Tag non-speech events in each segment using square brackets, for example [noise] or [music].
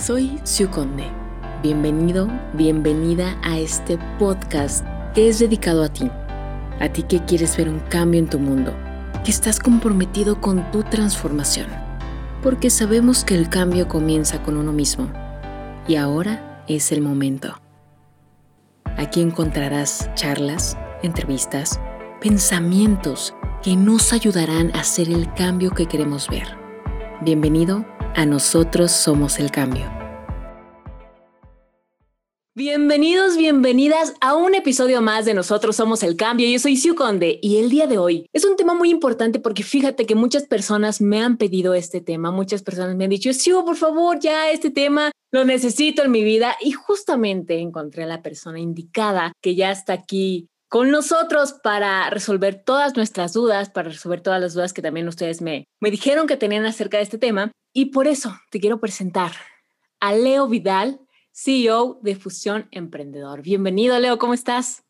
Soy Siu Conde. Bienvenido, bienvenida a este podcast que es dedicado a ti. A ti que quieres ver un cambio en tu mundo, que estás comprometido con tu transformación. Porque sabemos que el cambio comienza con uno mismo. Y ahora es el momento. Aquí encontrarás charlas, entrevistas, pensamientos que nos ayudarán a hacer el cambio que queremos ver. Bienvenido a Nosotros Somos el Cambio. Bienvenidos, bienvenidas a un episodio más de Nosotros Somos el Cambio. Yo soy Siu Conde y el día de hoy es un tema muy importante porque fíjate que muchas personas me han pedido este tema, muchas personas me han dicho, Siu, por favor, ya este tema lo necesito en mi vida y justamente encontré a la persona indicada que ya está aquí con nosotros para resolver todas nuestras dudas, para resolver todas las dudas que también ustedes me, me dijeron que tenían acerca de este tema. Y por eso te quiero presentar a Leo Vidal, CEO de Fusión Emprendedor. Bienvenido, Leo, ¿cómo estás?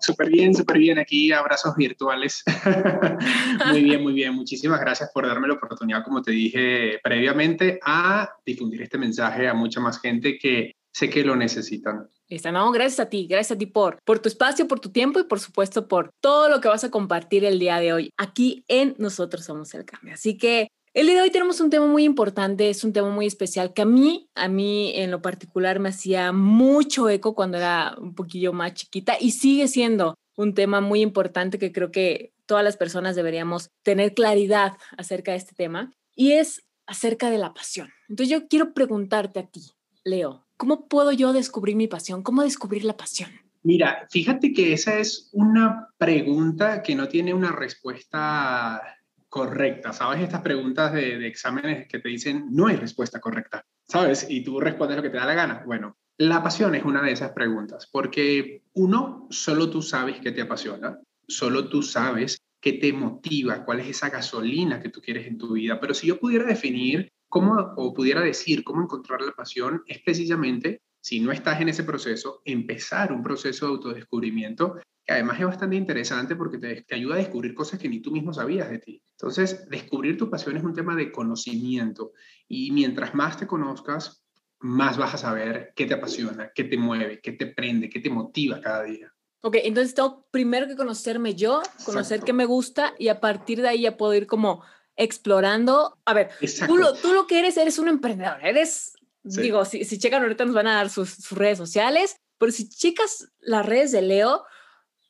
súper bien, súper bien. Aquí abrazos virtuales. [laughs] muy bien, muy bien. Muchísimas gracias por darme la oportunidad, como te dije previamente, a difundir este mensaje a mucha más gente que sé que lo necesitan. No, gracias a ti, gracias a ti por, por tu espacio, por tu tiempo y por supuesto por todo lo que vas a compartir el día de hoy aquí en Nosotros Somos el Cambio. Así que el día de hoy tenemos un tema muy importante, es un tema muy especial que a mí, a mí en lo particular me hacía mucho eco cuando era un poquillo más chiquita y sigue siendo un tema muy importante que creo que todas las personas deberíamos tener claridad acerca de este tema y es acerca de la pasión. Entonces yo quiero preguntarte a ti, Leo, ¿cómo puedo yo descubrir mi pasión? ¿Cómo descubrir la pasión? Mira, fíjate que esa es una pregunta que no tiene una respuesta correcta, ¿sabes? Estas preguntas de, exámenes que te dicen no hay respuesta correcta, ¿sabes? Y tú respondes lo que te da la gana. Bueno, la pasión es una de esas preguntas, porque uno, solo tú sabes qué te apasiona, solo tú sabes qué te motiva, cuál es esa gasolina que tú quieres en tu vida. Pero si yo pudiera definir cómo, o pudiera decir cómo encontrar la pasión, es precisamente, si no estás en ese proceso, empezar un proceso de autodescubrimiento que además es bastante interesante porque te, te, ayuda a descubrir cosas que ni tú mismo sabías de ti. Entonces, descubrir tu pasión es un tema de conocimiento y mientras más te conozcas, más vas a saber qué te apasiona, qué te mueve, qué te prende, qué te motiva cada día. Ok, entonces tengo primero que conocerme yo, conocer qué me gusta y a partir de ahí ya puedo ir como explorando. A ver, tú lo, tú lo, que eres, eres un emprendedor, eres, digo, si, si checan ahorita nos van a dar sus, sus redes sociales, pero si checas las redes de Leo,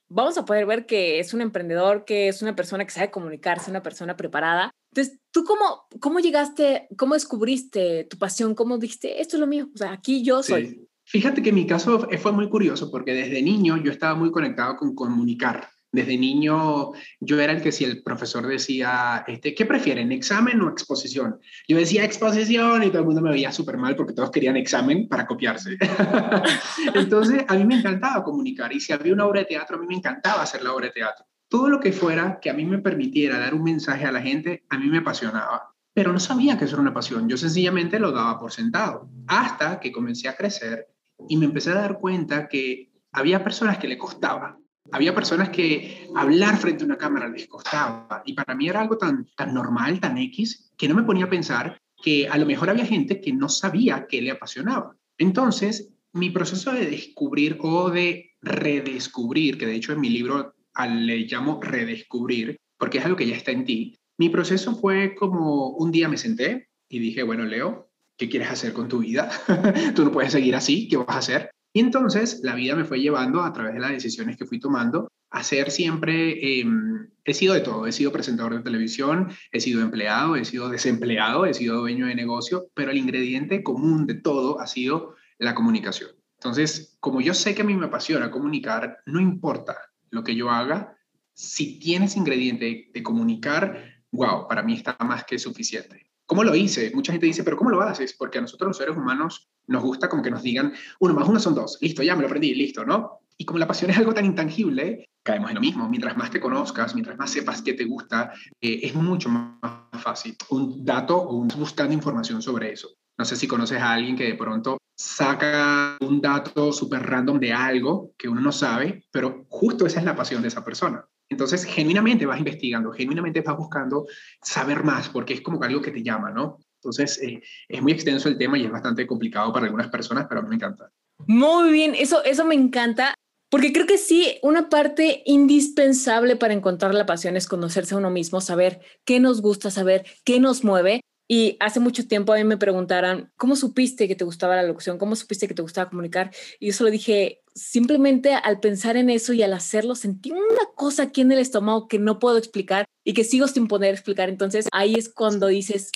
vamos a poder ver que es un emprendedor, que es una persona que sabe comunicarse, una persona preparada. Entonces, ¿tú cómo, cómo llegaste, cómo descubriste tu pasión? ¿Cómo dijiste, esto es lo mío? O sea, aquí yo soy. Fíjate que mi caso fue muy curioso porque desde niño yo estaba muy conectado con comunicar. Desde niño yo era el que si el profesor decía, este, ¿qué prefieren, examen o exposición? Yo decía exposición y todo el mundo me veía súper mal porque todos querían examen para copiarse. [laughs] Entonces a mí me encantaba comunicar y si había una obra de teatro, a mí me encantaba hacer la obra de teatro. Todo lo que fuera que a mí me permitiera dar un mensaje a la gente, a mí me apasionaba. Pero no sabía que eso era una pasión, yo sencillamente lo daba por sentado. Hasta que comencé a crecer y me empecé a dar cuenta que había personas que le costaba había personas que hablar frente a una cámara les costaba y para mí era algo tan, tan normal, tan X, que no me ponía a pensar que a lo mejor había gente que no sabía qué le apasionaba. Entonces, mi proceso de descubrir o de redescubrir, que de hecho en mi libro le llamo redescubrir, porque es algo que ya está en ti, mi proceso fue como un día me senté y dije, bueno, Leo, ¿qué quieres hacer con tu vida? [laughs] Tú no puedes seguir así, ¿qué vas a hacer? Y entonces la vida me fue llevando a través de las decisiones que fui tomando a ser siempre, em, he sido de todo, he sido presentador de televisión, he sido empleado, he sido desempleado, he sido dueño de negocio, pero el ingrediente común de todo ha sido la comunicación. Entonces, como yo sé que a mí me apasiona comunicar, no importa lo que yo haga, si tienes ingrediente de comunicar, wow, para mí está más que suficiente. ¿Cómo lo hice? Mucha gente dice, pero ¿cómo lo haces? Porque a nosotros los seres humanos nos gusta como que nos digan, uno más uno son dos, listo, ya me lo aprendí, listo, ¿no? Y como la pasión es algo tan intangible, caemos en lo mismo. Mientras más te conozcas, mientras más sepas qué te gusta, eh, es mucho más fácil. Un dato o un, buscando información sobre eso. No sé si conoces a alguien que de pronto saca un dato súper random de algo que uno no sabe, pero justo esa es la pasión de esa persona. Entonces, genuinamente vas investigando, genuinamente vas buscando saber más, porque es como algo que te llama, ¿no? Entonces, eh, es muy extenso el tema y es bastante complicado para algunas personas, pero a mí me encanta. Muy bien, eso, eso me encanta. Porque creo que sí, una parte indispensable para encontrar la pasión es conocerse a uno mismo, saber qué nos gusta, saber qué nos mueve. Y hace mucho tiempo a mí me preguntaran, ¿cómo supiste que te gustaba la locución? ¿Cómo supiste que te gustaba comunicar? Y yo solo dije, simplemente al pensar en eso y al hacerlo, sentí una cosa aquí en el estómago que no puedo explicar y que sigo sin poder explicar. Entonces ahí es cuando dices,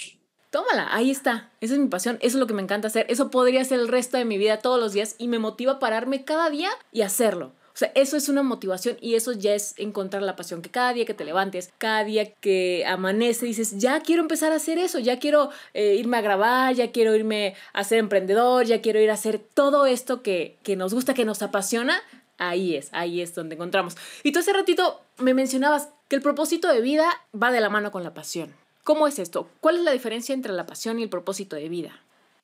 tómala, ahí está. Esa es mi pasión, eso es lo que me encanta hacer. Eso podría ser el resto de mi vida todos los días y me motiva a pararme cada día y hacerlo. Sea, eso es una motivación y eso ya es encontrar la pasión, que cada día que te levantes, cada día que amanece, dices, ya quiero empezar a hacer eso, ya quiero eh, irme a grabar, ya quiero irme a ser emprendedor, ya quiero ir a hacer todo esto que, que nos gusta, que nos apasiona. Ahí es, ahí es donde encontramos. Y tú hace ratito me mencionabas que el propósito de vida va de la mano con la pasión. ¿Cómo es esto? ¿Cuál es la diferencia entre la pasión y el propósito de vida?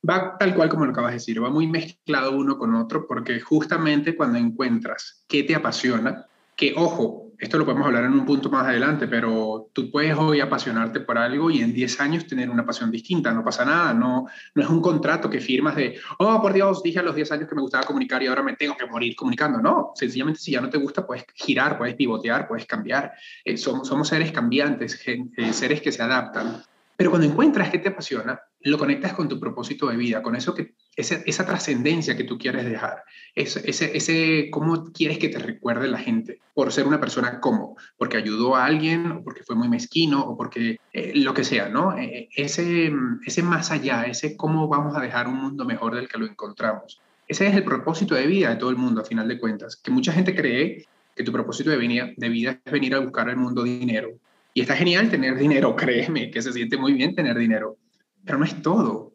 Va tal cual como lo acabas de decir, va muy mezclado uno con otro porque justamente cuando encuentras qué te apasiona, que ojo, esto lo podemos hablar en un punto más adelante, pero tú puedes hoy apasionarte por algo y en 10 años tener una pasión distinta, no pasa nada, no, no es un contrato que firmas de, oh, por Dios, dije a los 10 años que me gustaba comunicar y ahora me tengo que morir comunicando. No, sencillamente si ya no te gusta, puedes girar, puedes pivotear, puedes cambiar. Eh, somos, somos seres cambiantes, eh, seres que se adaptan. Pero cuando encuentras que te apasiona, lo conectas con tu propósito de vida, con eso que, esa, esa trascendencia que tú quieres dejar, ese, ese, ese, cómo quieres que te recuerde la gente por ser una persona como, porque ayudó a alguien, o porque fue muy mezquino, o porque eh, lo que sea, ¿no? Eh, ese, ese más allá, ese cómo vamos a dejar un mundo mejor del que lo encontramos. Ese es el propósito de vida de todo el mundo, a final de cuentas, que mucha gente cree que tu propósito de vida, de vida es venir a buscar al mundo dinero, y está genial tener dinero, [laughs] créeme, que se siente muy bien tener dinero, pero no es todo.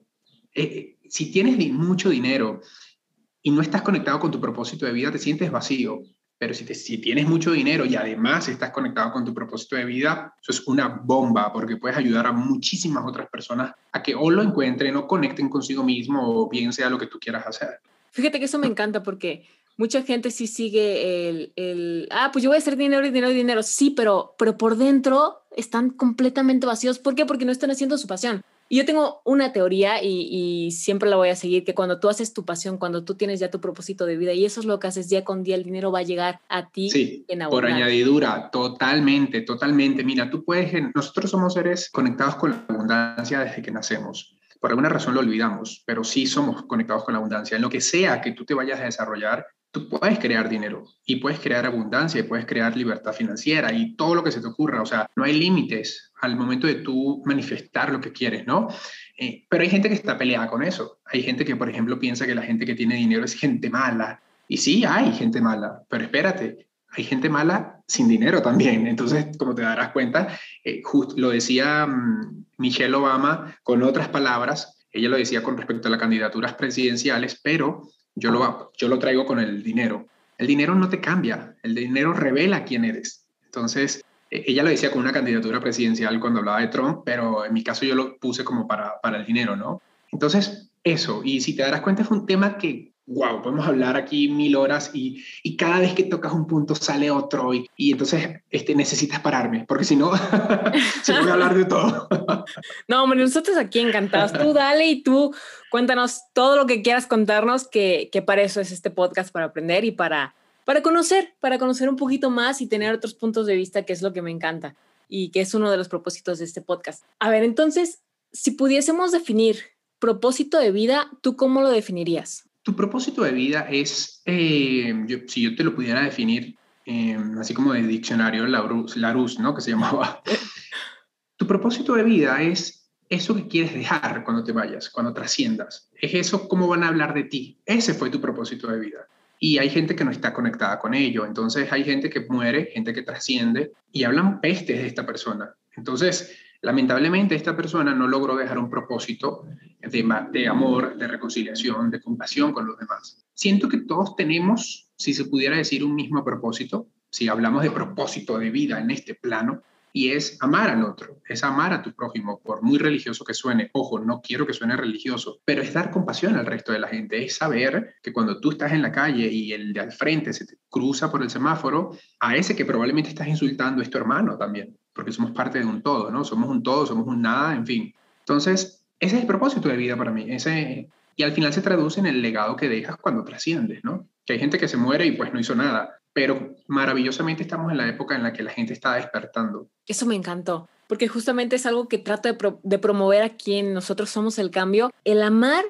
Eh, eh, si tienes mucho dinero y no estás conectado con tu propósito de vida, te sientes vacío. Pero si, si tienes mucho dinero y además estás conectado con tu propósito de vida, eso es una bomba porque puedes ayudar a muchísimas otras personas a que o lo encuentren o conecten consigo mismo o bien sea lo que tú quieras hacer. Fíjate que eso me encanta porque mucha gente sí sigue el, el, ah, pues yo voy a hacer dinero, dinero, dinero. Sí, pero, pero por dentro están completamente vacíos. ¿Por qué? Porque no están haciendo su pasión. Y yo tengo una teoría y, y, siempre la voy a seguir, que cuando tú haces tu pasión, cuando tú tienes ya tu propósito de vida y eso es lo que haces día con día, el dinero va a llegar a ti sí, en Por añadidura, totalmente, totalmente. Mira, tú puedes, nosotros somos seres conectados con la abundancia desde que nacemos por alguna razón lo olvidamos, pero sí somos conectados con la abundancia. En lo que sea que tú te vayas a desarrollar, tú puedes crear dinero y puedes crear abundancia y puedes crear libertad financiera y todo lo que se te ocurra. O sea, no hay límites al momento de tú manifestar lo que quieres, ¿no? Eh, pero hay gente que está peleada con eso. Hay gente que, por ejemplo, piensa que la gente que tiene dinero es gente mala. Y sí, hay gente mala, pero espérate, hay gente mala sin dinero también. Entonces, como te darás cuenta, eh, lo decía mm, Michelle Obama con otras palabras, ella lo decía con respecto a las candidaturas presidenciales, pero yo lo, yo lo traigo con el dinero. El dinero no te cambia, el dinero revela quién eres. Entonces, e, ella lo decía con una candidatura presidencial cuando hablaba de Trump, pero en mi caso yo lo puse como para, para el dinero, ¿no? Entonces, eso, y si te darás cuenta, fue un tema que wow, podemos hablar aquí mil horas y, y, cada vez que tocas un punto sale otro y, y entonces este, necesitas pararme, porque si no, [laughs] se puede hablar de todo. [laughs] no, hombre, nosotros aquí encantados. Tú dale y tú cuéntanos todo lo que quieras contarnos, que, que para eso es este podcast, para aprender y para, para conocer, para conocer un poquito más y tener otros puntos de vista, que es lo que me encanta y que es uno de los propósitos de este podcast. A ver, entonces, si pudiésemos definir propósito de vida, ¿tú cómo lo definirías? Tu propósito de vida es, eh, si yo te lo pudiera definir, eh, así como de diccionario Larousse, ¿no? Que se [laughs] llamaba. tu propósito de vida es eso que quieres dejar cuando te vayas, cuando trasciendas. Es eso cómo van a hablar de ti. Ese fue tu propósito de vida. Y hay gente que no está conectada con ello. Entonces hay gente que muere, gente que trasciende y hablan pestes de esta persona. Entonces, Lamentablemente esta persona no logró dejar un propósito de, amor, de reconciliación, de compasión con los demás. Siento que todos tenemos, si se pudiera decir, un mismo propósito, si hablamos de propósito de vida en este plano, y es amar al otro, es amar a tu prójimo, por muy religioso que suene. Ojo, no quiero que suene religioso, pero es dar compasión al resto de la gente, es saber que cuando tú estás en la calle y el de al frente se te cruza por el semáforo, a ese que probablemente estás insultando es tu hermano también, porque somos parte de un todo, ¿no? Somos un todo, somos un nada, en fin. Entonces, Ese es el propósito de vida para mí. Ese, y al final se traduce en el legado que dejas cuando trasciendes, ¿no? Que hay gente que se muere y pues no hizo nada, pero maravillosamente estamos en la época en la que la gente está despertando. Eso me encantó, porque justamente es algo que trato de, de promover aquí en Nosotros Somos el Cambio, el amar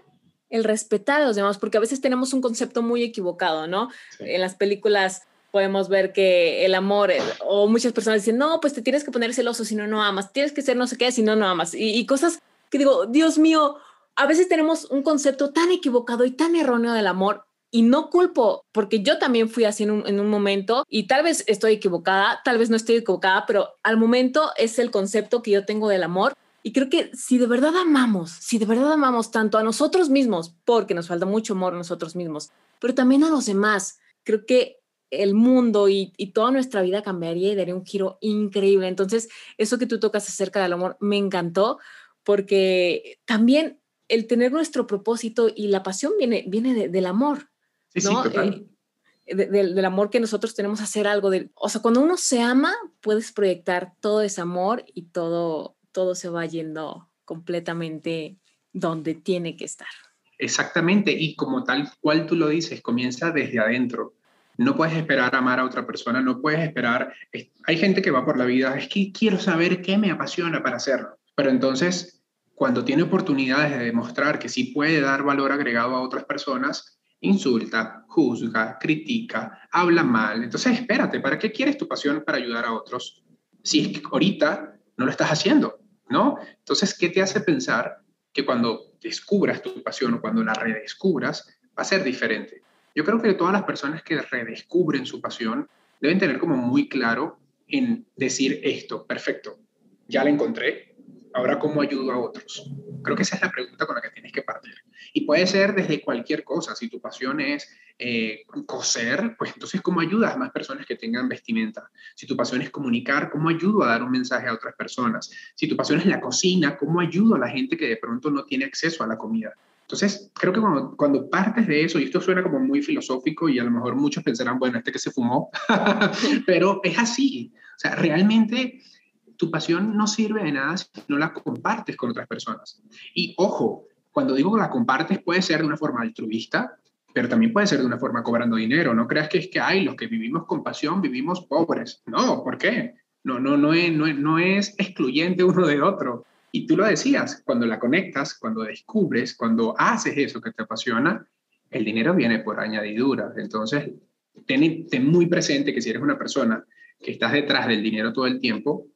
el respetar a los demás, porque a veces tenemos un concepto muy equivocado, ¿no? En las películas podemos ver que el amor, eh, o muchas personas dicen, no, pues te tienes que poner celoso si no, no amas, tienes que ser no sé qué si no, no amas. Y, cosas que digo, Dios mío, a veces tenemos un concepto tan equivocado y tan erróneo del amor. Y no culpo, porque yo también fui así en un, en un momento y tal vez estoy equivocada, tal vez no estoy equivocada, pero al momento es el concepto que yo tengo del amor y creo que si de verdad amamos, si de verdad amamos tanto a nosotros mismos, porque nos falta mucho amor a nosotros mismos, pero también a los demás, creo que el mundo y, toda nuestra vida cambiaría y daría un giro increíble. Entonces, eso que tú tocas acerca del amor me encantó, porque también el tener nuestro propósito y la pasión viene, viene del amor. Sí, ¿no? sí, eh, del amor que nosotros tenemos a hacer algo. De, o sea, cuando uno se ama, puedes proyectar todo ese amor y todo, todo se va yendo completamente donde tiene que estar. Exactamente, y como tal cual tú lo dices, comienza desde adentro. No puedes esperar amar a otra persona, no puedes esperar. Hay gente que va por la vida, es que quiero saber qué me apasiona para hacerlo. Pero entonces, cuando tiene oportunidades de demostrar que sí puede dar valor agregado a otras personas, insulta, juzga, critica, habla mal. Entonces, espérate, ¿para qué quieres tu pasión para ayudar a otros? Si es que ahorita no lo estás haciendo. ¿no? Entonces, ¿qué te hace pensar que cuando descubras tu pasión o cuando la redescubras, va a ser diferente? Yo creo que todas las personas que redescubren su pasión deben tener como muy claro en decir esto, perfecto, ya la encontré, Ahora, ¿cómo ayudo a otros? Creo que esa es la pregunta con la que tienes que partir. Y puede ser desde cualquier cosa. Si tu pasión es eh, coser, pues entonces, ¿cómo ayudas a más personas que tengan vestimenta? Si tu pasión es comunicar, ¿cómo ayudo a dar un mensaje a otras personas? Si tu pasión es la cocina, ¿cómo ayudo a la gente que de pronto no tiene acceso a la comida? Entonces, creo que cuando, cuando, partes de eso, y esto suena como muy filosófico y a lo mejor muchos pensarán, bueno, este que se fumó, [laughs] pero es así. O sea, realmente tu pasión no sirve de nada si no la compartes con otras personas. Y ojo, cuando digo que la compartes puede ser de una forma altruista, pero también puede ser de una forma cobrando dinero. No creas que es que hay los que vivimos con pasión, vivimos pobres. No, ¿por qué? No, no, no, es, no, no es excluyente uno de otro. Y tú lo decías, cuando la conectas, cuando descubres, cuando haces eso que te apasiona, el dinero viene por añadidura. Entonces, ten, ten muy presente que si eres una persona que estás detrás del dinero todo el tiempo,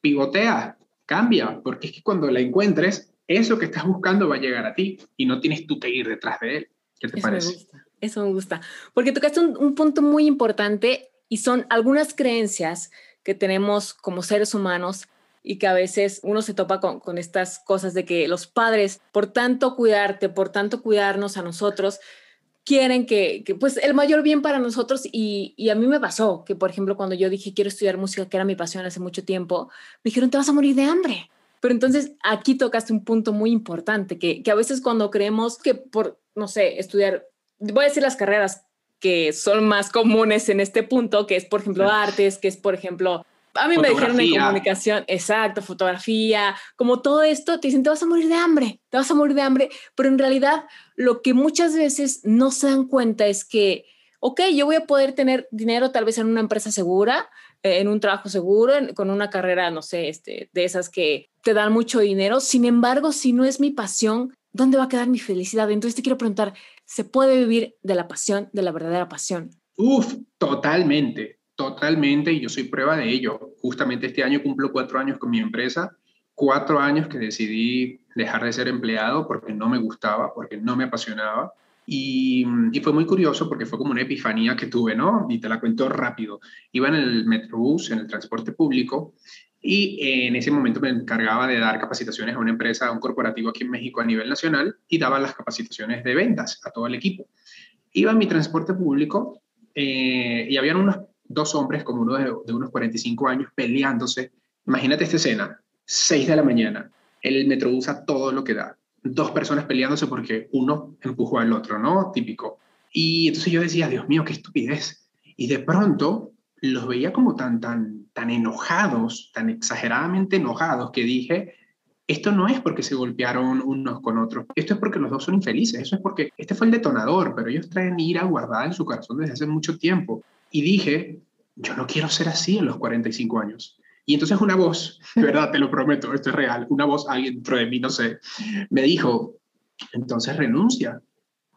pivotea, cambia, porque es que cuando la encuentres, eso que estás buscando va a llegar a ti y no tienes tú que ir detrás de él. ¿Qué te parece? Me gusta, eso me gusta, porque tocaste un, un punto muy importante y son algunas creencias que tenemos como seres humanos y que a veces uno se topa con, con, estas cosas de que los padres, por tanto cuidarte, por tanto cuidarnos a nosotros, quieren que, pues el mayor bien para nosotros y, y, a mí me pasó que, por ejemplo, cuando yo dije quiero estudiar música, que era mi pasión hace mucho tiempo, me dijeron te vas a morir de hambre. Pero entonces aquí tocaste un punto muy importante, que, que a veces cuando creemos que por, no sé, estudiar, voy a decir las carreras que son más comunes en este punto, que es, por ejemplo, artes, que es, por ejemplo, a mí me dijeron en comunicación, exacto, fotografía, como todo esto, te dicen, te vas a morir de hambre, te vas a morir de hambre, pero en realidad lo que muchas veces no se dan cuenta es que, ok, yo voy a poder tener dinero tal vez en una empresa segura, eh, en un trabajo seguro, con una carrera, no sé, este, de esas que te dan mucho dinero, sin embargo, si no es mi pasión, ¿dónde va a quedar mi felicidad? Entonces te quiero preguntar, ¿se puede vivir de la pasión, de la verdadera pasión? Uf, totalmente, Totalmente, y yo soy prueba de ello. Justamente este año cumplo cuatro años con mi empresa, cuatro años que decidí dejar de ser empleado porque no me gustaba, porque no me apasionaba. Y, y, fue muy curioso porque fue como una epifanía que tuve, ¿no? Y te la cuento rápido. Iba en el Metrobús, en el transporte público, y en ese momento me encargaba de dar capacitaciones a una empresa, a un corporativo aquí en México a nivel nacional, y daba las capacitaciones de ventas a todo el equipo. Iba en mi transporte público eh, y habían unos dos hombres como uno de, unos 45 años peleándose. Imagínate esta escena, 6 de la mañana, el metro usa todo lo que da, dos personas peleándose porque uno empujó al otro, ¿no? Típico. Y entonces yo decía, Dios mío, qué estupidez. Y de pronto los veía como tan, tan, tan enojados, tan exageradamente enojados, que dije, esto no es porque se golpearon unos con otros, esto es porque los dos son infelices, eso es porque este fue el detonador, pero ellos traen ira guardada en su corazón desde hace mucho tiempo. Y dije, yo no quiero ser así en los 45 años. Y entonces una voz, de verdad, te lo prometo, esto es real, una voz, alguien dentro de mí, no sé, me dijo, entonces renuncia.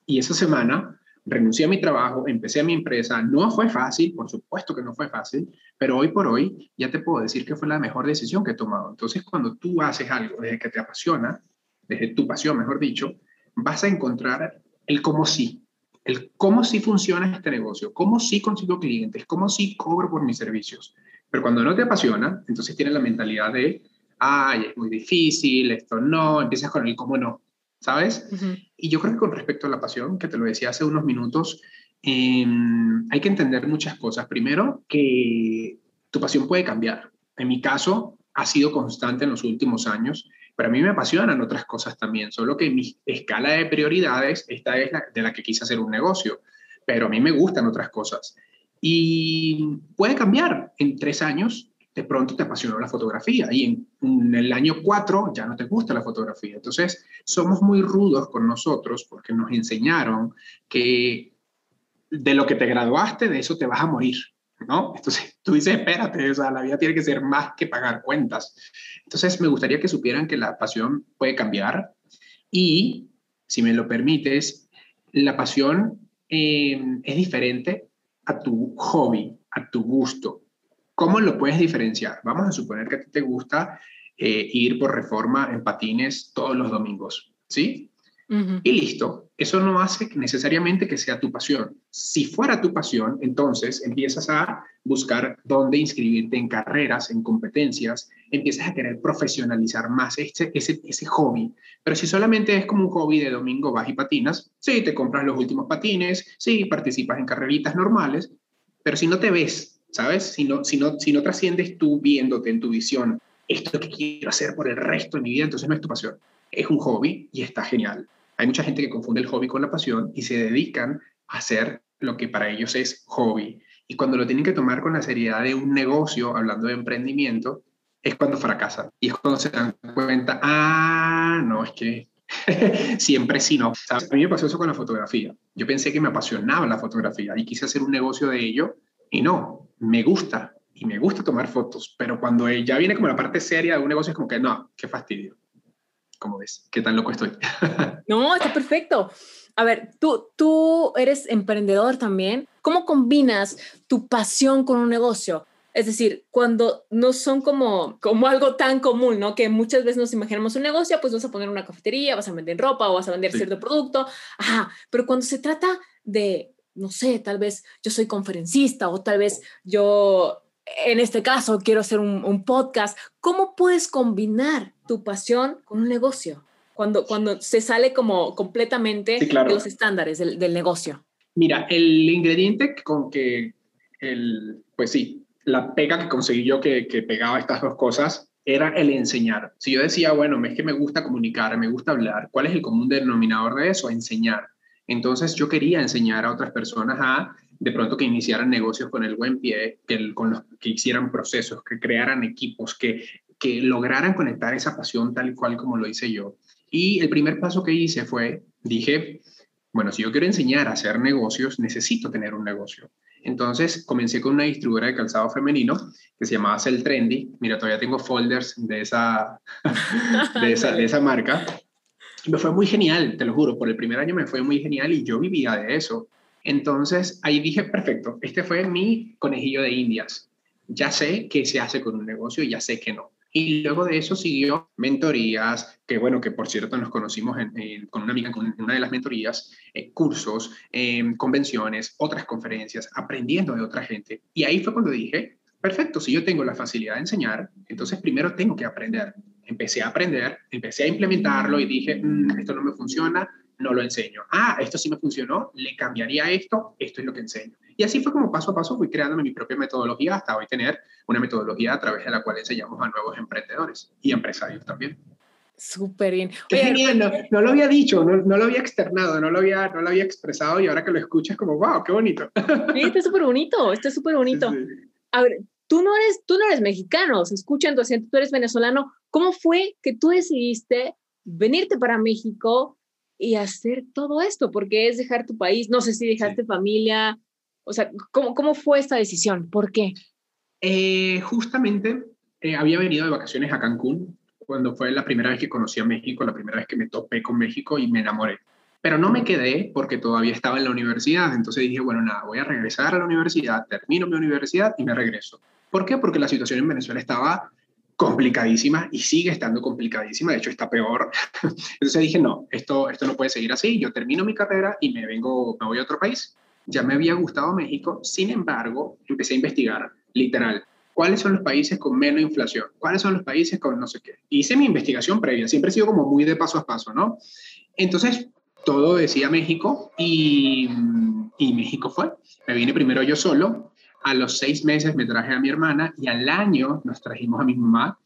Y esa semana renuncié a mi trabajo, empecé a mi empresa, no fue fácil, por supuesto que no fue fácil, pero hoy por hoy ya te puedo decir que fue la mejor decisión que he tomado. Entonces, cuando tú haces algo desde que te apasiona, desde tu pasión, mejor dicho, vas a encontrar el cómo sí, el cómo sí funciona este negocio, cómo sí consigo clientes, cómo sí cobro por mis servicios. Pero cuando no te apasiona, entonces tienes la mentalidad de, ay, es muy difícil, esto no, empiezas con el cómo no, ¿sabes? Y yo creo que con respecto a la pasión, que te lo decía hace unos minutos, em, hay que entender muchas cosas. Primero, que tu pasión puede cambiar. En mi caso, ha sido constante en los últimos años, pero a mí me apasionan otras cosas también, solo que mi escala de prioridades, esta es la de la que quise hacer un negocio, pero a mí me gustan otras cosas. Y puede cambiar. En tres años, de pronto te apasionó la fotografía y en, el año cuatro ya no te gusta la fotografía. Entonces, somos muy rudos con nosotros porque nos enseñaron que de lo que te graduaste, de eso te vas a morir. ¿No? Entonces [laughs] tú dices, espérate, o sea, la vida tiene que ser más que pagar cuentas. Entonces me gustaría que supieran que la pasión puede cambiar y, si me lo permites, la pasión eh, es diferente a tu hobby, a tu gusto. ¿Cómo lo puedes diferenciar? Vamos a suponer que a ti te gusta eh, ir por reforma en patines todos los domingos, ¿sí? Y listo. Eso no hace necesariamente que sea tu pasión. Si fuera tu pasión, entonces empiezas a buscar dónde inscribirte en carreras, en competencias, empiezas a querer profesionalizar más ese, ese, hobby. Pero si solamente es como un hobby de domingo, vas y patinas, sí, te compras los últimos patines, sí, participas en carreritas normales, pero si no te ves, ¿sabes? Si no, si no, si no trasciendes tú viéndote en tu visión, esto que quiero hacer por el resto de mi vida, entonces no es tu pasión. Es un hobby y está genial. Hay mucha gente que confunde el hobby con la pasión y se dedican a hacer lo que para ellos es hobby. Y cuando lo tienen que tomar con la seriedad de un negocio, hablando de emprendimiento, es cuando fracasan. Y es cuando se dan cuenta, ah, no, es que [laughs] siempre sí no. A mí me pasó eso con la fotografía. Yo pensé que me apasionaba la fotografía y quise hacer un negocio de ello y no, me gusta y me gusta tomar fotos, pero cuando ya viene como la parte seria de un negocio es como que no, qué fastidio. ¿Cómo ves? ¿Qué tan loco estoy? [laughs] no, está perfecto. A ver, tú, tú eres emprendedor también. ¿Cómo combinas tu pasión con un negocio? Es decir, cuando no son como, como algo tan común, ¿no? Que muchas veces nos imaginamos un negocio, pues vas a poner una cafetería, vas a vender ropa o vas a vender cierto producto. Ajá, pero cuando se trata de, no sé, tal vez yo soy conferencista o tal vez yo en este caso quiero hacer un, podcast, ¿cómo puedes combinar tu pasión con un negocio? Cuando, cuando se sale como completamente de los estándares del, negocio. Mira, el ingrediente con que, el, pues sí, la pega que conseguí yo que, que pegaba estas dos cosas era el enseñar. Si yo decía, bueno, es que me gusta comunicar, me gusta hablar, ¿cuál es el común denominador de eso? Enseñar. Entonces yo quería enseñar a otras personas a de pronto que iniciaran negocios con el buen pie, que, con los, que hicieran procesos, que crearan equipos, que, que lograran conectar esa pasión tal cual como lo hice yo. Y el primer paso que hice fue, dije, bueno, si yo quiero enseñar a hacer negocios, necesito tener un negocio. Entonces comencé con una distribuidora de calzado femenino que se llamaba Cell Trendy. Mira, todavía tengo folders de esa, [laughs] de esa, de esa marca. Me fue muy genial, te lo juro. Por el primer año me fue muy genial y yo vivía de eso. Entonces ahí dije, perfecto, este fue mi conejillo de indias. Ya sé qué se hace con un negocio, ya sé que no. Y luego de eso siguió mentorías, que bueno, que por cierto nos conocimos con una amiga en una de las mentorías, eh, cursos, em, convenciones, otras conferencias, aprendiendo de otra gente. Y ahí fue cuando dije, perfecto, si yo tengo la facilidad de enseñar, entonces primero tengo que aprender. Empecé a aprender, empecé a implementarlo y dije, mm, esto no me funciona, no lo enseño. Ah, esto sí me funcionó, le cambiaría esto, esto es lo que enseño. Y así fue como paso a paso fui creándome mi propia metodología hasta hoy tener una metodología a través de la cual enseñamos a nuevos emprendedores y empresarios también. Súper bien. no, lo había dicho, no, lo había externado, no lo había, no lo había expresado y ahora que lo escuchas como, wow, qué bonito. Sí, está súper bonito, está súper bonito. A ver, tú no, eres, tú no eres mexicano, se escucha en tu acento, tú eres venezolano. ¿Cómo fue que tú decidiste venirte para México y hacer todo esto? Porque es dejar tu país, no sé si dejaste familia, o sea, ¿cómo, ¿cómo fue esta decisión? ¿Por qué? Eh, justamente eh, había venido de vacaciones a Cancún cuando fue la primera vez que conocí a México, la primera vez que me topé con México y me enamoré. Pero no me quedé porque todavía estaba en la universidad, entonces dije, bueno, nada, voy a regresar a la universidad, termino mi universidad y me regreso. ¿Por qué? Porque la situación en Venezuela estaba complicadísima y sigue estando complicadísima, de hecho está peor. [laughs] Entonces dije, no, esto, esto no puede seguir así, yo termino mi carrera y me vengo, me voy a otro país. Ya me había gustado México, sin embargo, empecé a investigar, literal, cuáles son los países con menos inflación, cuáles son los países con no sé qué. Hice mi investigación previa, siempre he sido como muy de paso a paso, ¿no? Entonces, todo decía México y, y México fue. Me vine primero yo solo, a los seis meses me traje a mi hermana y al año nos trajimos a mi mamá.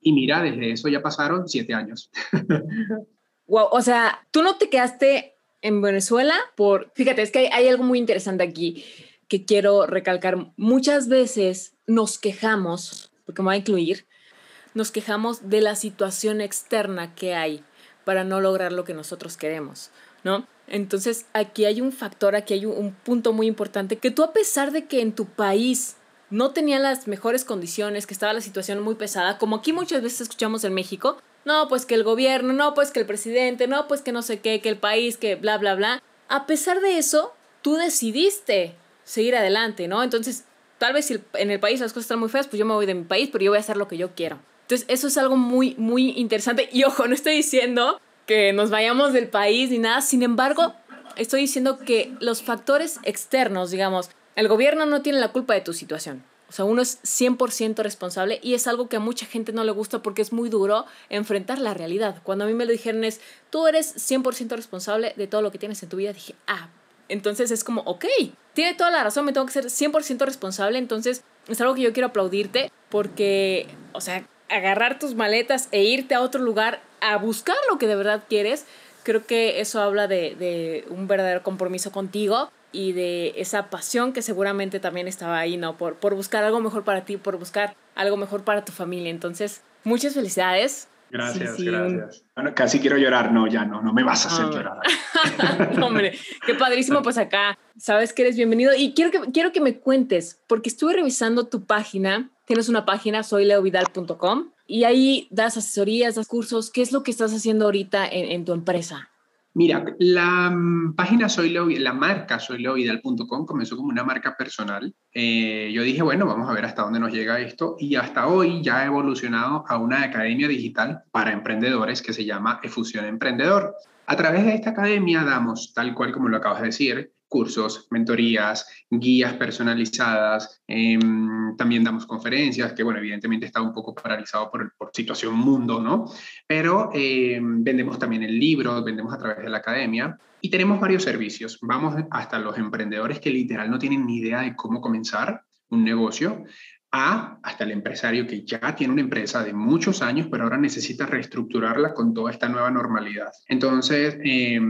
Y mira, desde eso ya pasaron siete años. [laughs] wow, o sea, tú no te quedaste en Venezuela por, fíjate, es que hay, hay algo muy interesante aquí que quiero recalcar. Muchas veces nos quejamos, porque me voy a incluir, nos quejamos de la situación externa que hay para no lograr lo que nosotros queremos, ¿no? Entonces, aquí hay un factor, aquí hay un, punto muy importante, que tú a pesar de que en tu país no tenía las mejores condiciones, que estaba la situación muy pesada, como aquí muchas veces escuchamos en México, no, pues que el gobierno, no, pues que el presidente, no, pues que no sé qué, que el país, que bla, bla, bla. A pesar de eso, tú decidiste seguir adelante, ¿no? Entonces, tal vez si en el país las cosas están muy feas, pues yo me voy de mi país, pero yo voy a hacer lo que yo quiero. Entonces, eso es algo muy, muy interesante. Y ojo, no estoy diciendo que nos vayamos del país ni nada. Sin embargo, estoy diciendo que los factores externos, digamos, el gobierno no tiene la culpa de tu situación. O sea, uno es 100% responsable y es algo que a mucha gente no le gusta porque es muy duro enfrentar la realidad. Cuando a mí me lo dijeron es, tú eres 100% responsable de todo lo que tienes en tu vida, dije, ah, entonces es como, ok, tiene toda la razón, me tengo que ser 100% responsable, entonces es algo que yo quiero aplaudirte porque, o sea, agarrar tus maletas e irte a otro lugar a buscar lo que de verdad quieres, creo que eso habla de, un verdadero compromiso contigo y de esa pasión que seguramente también estaba ahí, ¿no? Por, por buscar algo mejor para ti, por buscar algo mejor para tu familia. Entonces, muchas felicidades. Gracias, gracias. Bueno, casi quiero llorar, no, ya no, no me vas a hacer llorar. [laughs] hombre, qué padrísimo, pues acá sabes que eres bienvenido y quiero que, quiero que me cuentes, porque estuve revisando tu página, tienes una página, soyleovidal.com, y ahí das asesorías, das cursos. ¿Qué es lo que estás haciendo ahorita en, tu empresa? Mira, la mm, página Soy la marca soyleovidal.com comenzó como una marca personal. Eh, yo dije, bueno, vamos a ver hasta dónde nos llega esto. Y hasta hoy ya ha evolucionado a una academia digital para emprendedores que se llama Efusión Emprendedor. A través de esta academia damos, tal cual como lo acabas de decir, cursos, mentorías, guías personalizadas, em, también damos conferencias, que bueno, evidentemente está un poco paralizado por, por situación mundo, ¿no? Pero em, vendemos también el libro, vendemos a través de la academia y tenemos varios servicios. Vamos hasta los emprendedores que literal no tienen ni idea de cómo comenzar un negocio, a hasta el empresario que ya tiene una empresa de muchos años, pero ahora necesita reestructurarla con toda esta nueva normalidad. Entonces, eh,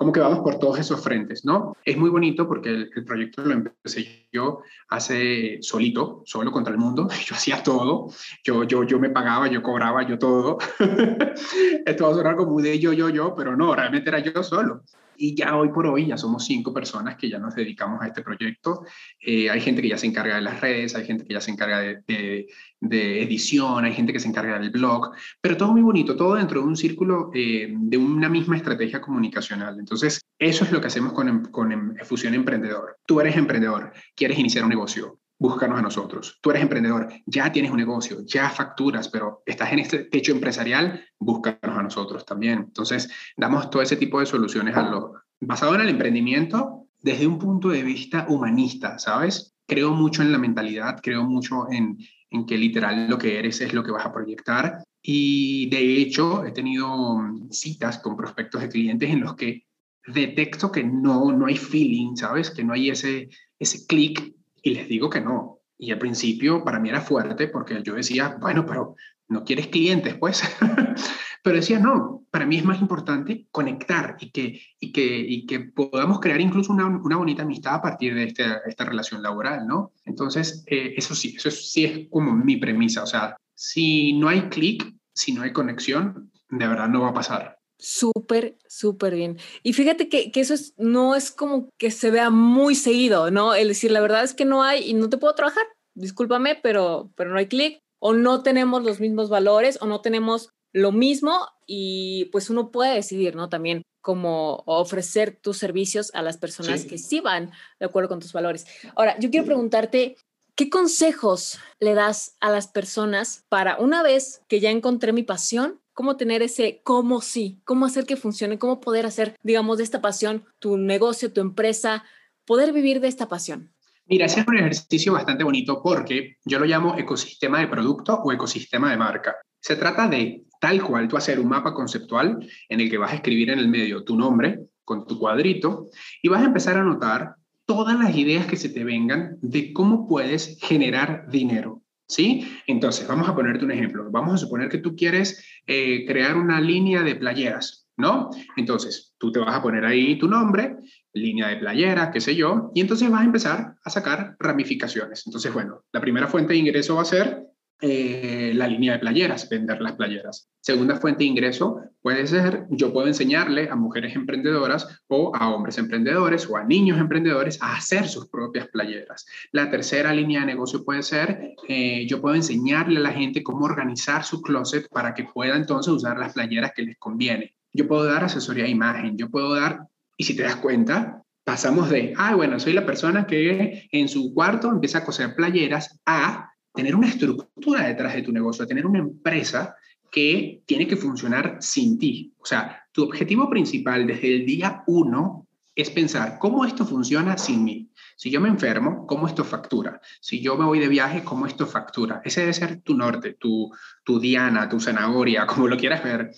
como que vamos por todos esos frentes, ¿no? Es muy bonito porque el, proyecto lo empecé yo hace solito, solo contra el mundo. [laughs] Yo hacía todo. Yo, yo, yo me pagaba, yo cobraba, yo todo. [laughs] Esto va a sonar como de yo, yo, yo, pero no, realmente era yo solo. Y ya hoy por hoy ya somos cinco personas que ya nos dedicamos a este proyecto. Eh, hay gente que ya se encarga de las redes, hay gente que ya se encarga de, de, edición, hay gente que se encarga del blog, pero todo muy bonito, todo dentro de un círculo eh, de una misma estrategia comunicacional. Entonces, eso es lo que hacemos con, con Fusión Emprendedor. Tú eres emprendedor, quieres iniciar un negocio, búscanos a nosotros. Tú eres emprendedor, ya tienes un negocio, ya facturas, pero estás en este techo empresarial, búscanos a nosotros también. Entonces, damos todo ese tipo de soluciones a lo, basado en el emprendimiento desde un punto de vista humanista, ¿sabes? Creo mucho en la mentalidad, creo mucho en, en que literal lo que eres es lo que vas a proyectar. Y de hecho, he tenido citas con prospectos de clientes en los que detecto que no, no hay feeling, ¿sabes? Que no hay ese, ese clic y les digo que no. Y al principio para mí era fuerte porque yo decía, bueno, pero no quieres clientes, pues. [laughs] pero decía, no, para mí es más importante conectar y que, y que, y que podamos crear incluso una, una bonita amistad a partir de este, esta relación laboral, ¿no? Entonces, eh, eso sí, eso sí es como mi premisa. O sea, si no hay clic, si no hay conexión, de verdad no va a pasar. Súper, súper bien. Y fíjate que, que eso es, no es como que se vea muy seguido, ¿no? El decir, la verdad es que no hay y no te puedo trabajar, discúlpame, pero, pero no hay clic, o no tenemos los mismos valores, o no tenemos lo mismo, y pues uno puede decidir, ¿no? También como ofrecer tus servicios a las personas que sí van de acuerdo con tus valores. Ahora, yo quiero preguntarte, ¿qué consejos le das a las personas para una vez que ya encontré mi pasión, cómo tener ese cómo sí, cómo hacer que funcione, cómo poder hacer, digamos, de esta pasión tu negocio, tu empresa, poder vivir de esta pasión? Mira, ese es un ejercicio bastante bonito porque yo lo llamo ecosistema de producto o ecosistema de marca. Se trata de tal cual tú hacer un mapa conceptual en el que vas a escribir en el medio tu nombre con tu cuadrito y vas a empezar a anotar todas las ideas que se te vengan de cómo puedes generar dinero. ¿Sí? Entonces, vamos a ponerte un ejemplo. Vamos a suponer que tú quieres eh, crear una línea de playeras, ¿no? Entonces, tú te vas a poner ahí tu nombre, línea de playera, qué sé yo, y entonces vas a empezar a sacar ramificaciones. Entonces, bueno, la primera fuente de ingreso va a ser eh, la línea de playeras, vender las playeras. Segunda fuente de ingreso puede ser, yo puedo enseñarle a mujeres emprendedoras o a hombres emprendedores o a niños emprendedores a hacer sus propias playeras. La tercera línea de negocio puede ser, eh, yo puedo enseñarle a la gente cómo organizar su closet para que pueda entonces usar las playeras que les conviene. Yo puedo dar asesoría de imagen, yo puedo dar, y si te das cuenta, pasamos de, ah, bueno, soy la persona que en su cuarto empieza a coser playeras a tener una estructura detrás de tu negocio, tener una empresa que tiene que funcionar sin ti. O sea, tu objetivo principal desde el día uno es pensar cómo esto funciona sin mí. Si yo me enfermo, ¿cómo esto factura? Si yo me voy de viaje, ¿cómo esto factura? Ese debe ser tu norte, tu, tu diana, tu zanahoria, [laughs] como lo quieras ver.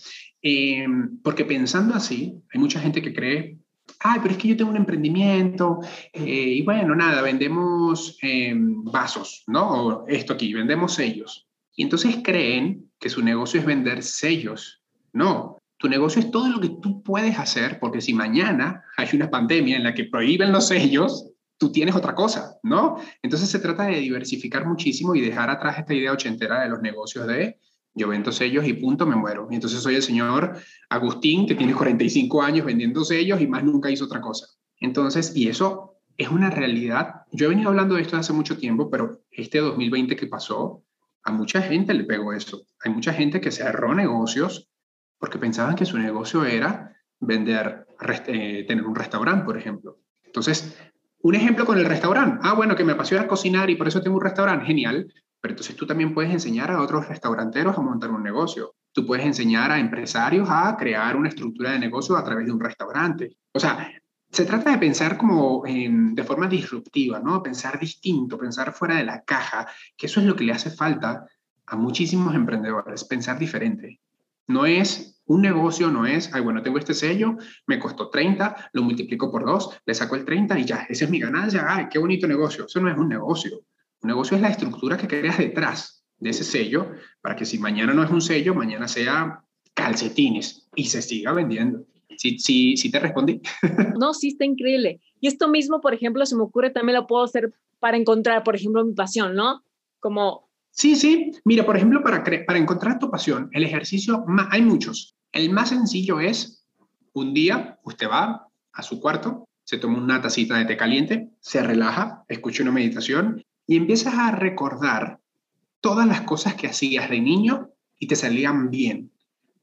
Eh, porque pensando así, hay mucha gente que cree ay, pero es que yo tengo un emprendimiento eh, y bueno, nada, vendemos em, vasos, ¿no? O esto aquí, vendemos sellos. Y entonces creen que su negocio es vender sellos. No, tu negocio es todo lo que tú puedes hacer, porque si mañana hay una pandemia en la que prohíben los sellos, tú tienes otra cosa, ¿no? Entonces se trata de diversificar muchísimo y dejar atrás esta idea ochentera de los negocios de yo vendo sellos y punto, me muero. Y entonces soy el señor Agustín, que tiene 45 años vendiendo sellos y más nunca hizo otra cosa. Entonces, y eso es una realidad. Yo he venido hablando de esto hace mucho tiempo, pero este 2020 que pasó, a mucha gente le pegó eso. Hay mucha gente que cerró negocios porque pensaban que su negocio era vender, eh, tener un restaurante, por ejemplo. Entonces, un ejemplo con el restaurante. Ah, bueno, que me apasiona cocinar y por eso tengo un restaurante. Genial. Pero entonces tú también puedes enseñar a otros restauranteros a montar un negocio. Tú puedes enseñar a empresarios a crear una estructura de negocio a través de un restaurante. O sea, se trata de pensar como de forma disruptiva, ¿no? Pensar distinto, pensar fuera de la caja, que eso es lo que le hace falta a muchísimos emprendedores, pensar diferente. No es un negocio, no es, ay, bueno, tengo este sello, me costó 30, lo multiplico por 2, le saco el 30 y ya, esa es mi ganancia, ay, qué bonito negocio. Eso no es un negocio. Un negocio es la estructura que creas detrás de ese sello para que si mañana no es un sello, mañana sea calcetines y se siga vendiendo. Sí, sí, sí te respondí. [laughs] No, sí, está increíble. Y esto mismo, por ejemplo, se me ocurre, también lo puedo hacer para encontrar, por ejemplo, mi pasión, ¿no? Como... Sí, sí. Mira, por ejemplo, para, para encontrar tu pasión, el ejercicio, hay muchos. El más sencillo es, un día usted va a su cuarto, se toma una tacita de té caliente, se relaja, escucha una meditación y empiezas a recordar todas las cosas que hacías de niño y te salían bien.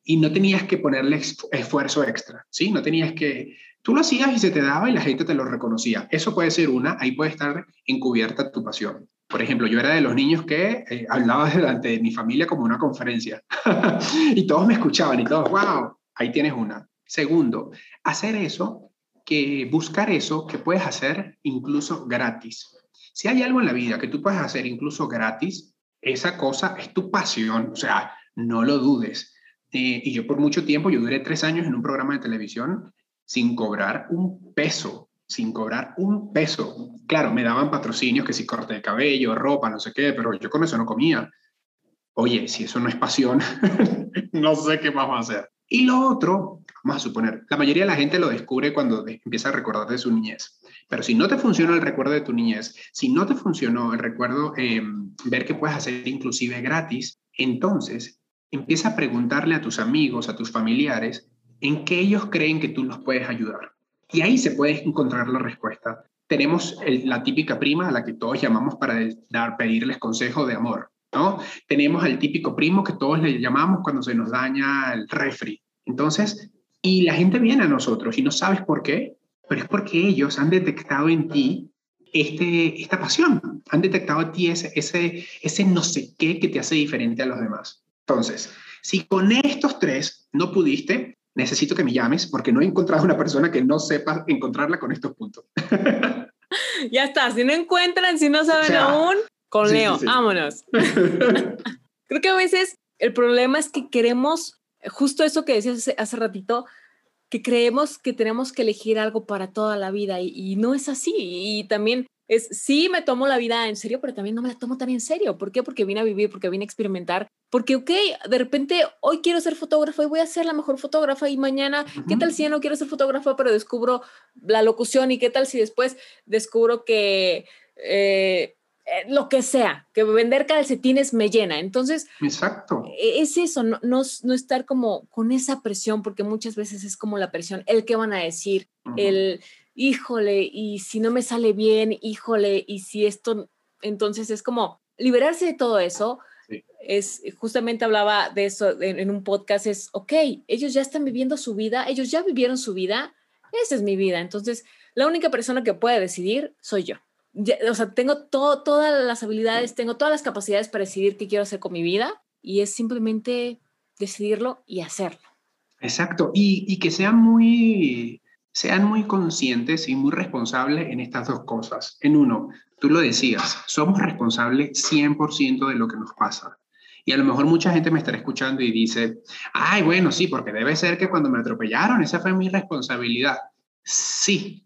Y no tenías que ponerle esfuerzo extra, ¿sí? No tenías que... Tú lo hacías y se te daba y la gente te lo reconocía. Eso puede ser una, ahí puede estar encubierta tu pasión. Por ejemplo, yo era de los niños que eh, hablaba delante de mi familia como una conferencia [laughs] y todos me escuchaban y todos, wow, ahí tienes una. Segundo, hacer eso, que buscar eso que puedes hacer incluso gratis. Si hay algo en la vida que tú puedes hacer incluso gratis, esa cosa es tu pasión, o sea, no lo dudes. Eh, y yo por mucho tiempo, yo duré tres años en un programa de televisión sin cobrar un peso, sin cobrar un peso. Claro, me daban patrocinios que si corte de cabello, ropa, no sé qué, pero yo con eso no comía. Oye, si eso no es pasión, [laughs] no sé qué vamos a hacer. Y lo otro, vamos a suponer, la mayoría de la gente lo descubre cuando empieza a recordar de su niñez. Pero si no te funciona el recuerdo de tu niñez, si no te funcionó el recuerdo, em, ver que puedes hacer inclusive gratis, entonces empieza a preguntarle a tus amigos, a tus familiares, en qué ellos creen que tú los puedes ayudar. Y ahí se puede encontrar la respuesta. Tenemos la típica prima a la que todos llamamos para dar, pedirles consejo de amor, ¿no? Tenemos al típico primo que todos le llamamos cuando se nos daña el refri. Entonces, y la gente viene a nosotros y no sabes por qué, pero es porque ellos han detectado en ti este, esta pasión, han detectado en ti ese, ese, ese no sé qué que te hace diferente a los demás. Entonces, si con estos tres no pudiste, necesito que me llames porque no he encontrado una persona que no sepa encontrarla con estos puntos. [laughs] ya está, si no encuentran, si no saben aún, con Leo, vámonos. [laughs] Creo que a veces el problema es que queremos, justo eso que decías hace, ratito, que creemos que tenemos que elegir algo para toda la vida y, y, no es así. Y también es, sí me tomo la vida en serio, pero también no me la tomo tan en serio. ¿Por qué? Porque vine a vivir, porque vine a experimentar, porque, ok, de repente hoy quiero ser fotógrafa y voy a ser la mejor fotógrafa y mañana, ¿qué tal si ya no quiero ser fotógrafa, pero descubro la locución y qué tal si después descubro que... Eh, eh, lo que sea, que vender calcetines me llena. Entonces, Exacto. E, es eso, no, no, no, estar como con esa presión, porque muchas veces es como la presión, el que van a decir, el, híjole, y si no me sale bien, híjole, y si esto, entonces es como liberarse de todo eso. Es justamente hablaba de eso en, un podcast, es, ok, ellos ya están viviendo su vida, ellos ya vivieron su vida, esa es mi vida. Entonces, la única persona que puede decidir soy yo. O sea, tengo todas las habilidades, tengo todas las capacidades para decidir qué quiero hacer con mi vida y es simplemente decidirlo y hacerlo. Exacto, y, y que sea muy sean muy conscientes y muy responsables en estas dos cosas. En uno, tú lo decías, somos responsables 100% de lo que nos pasa. Y a lo mejor mucha gente me estará escuchando y dice, ay, bueno, sí, porque debe ser que cuando me atropellaron, esa fue mi responsabilidad. Sí,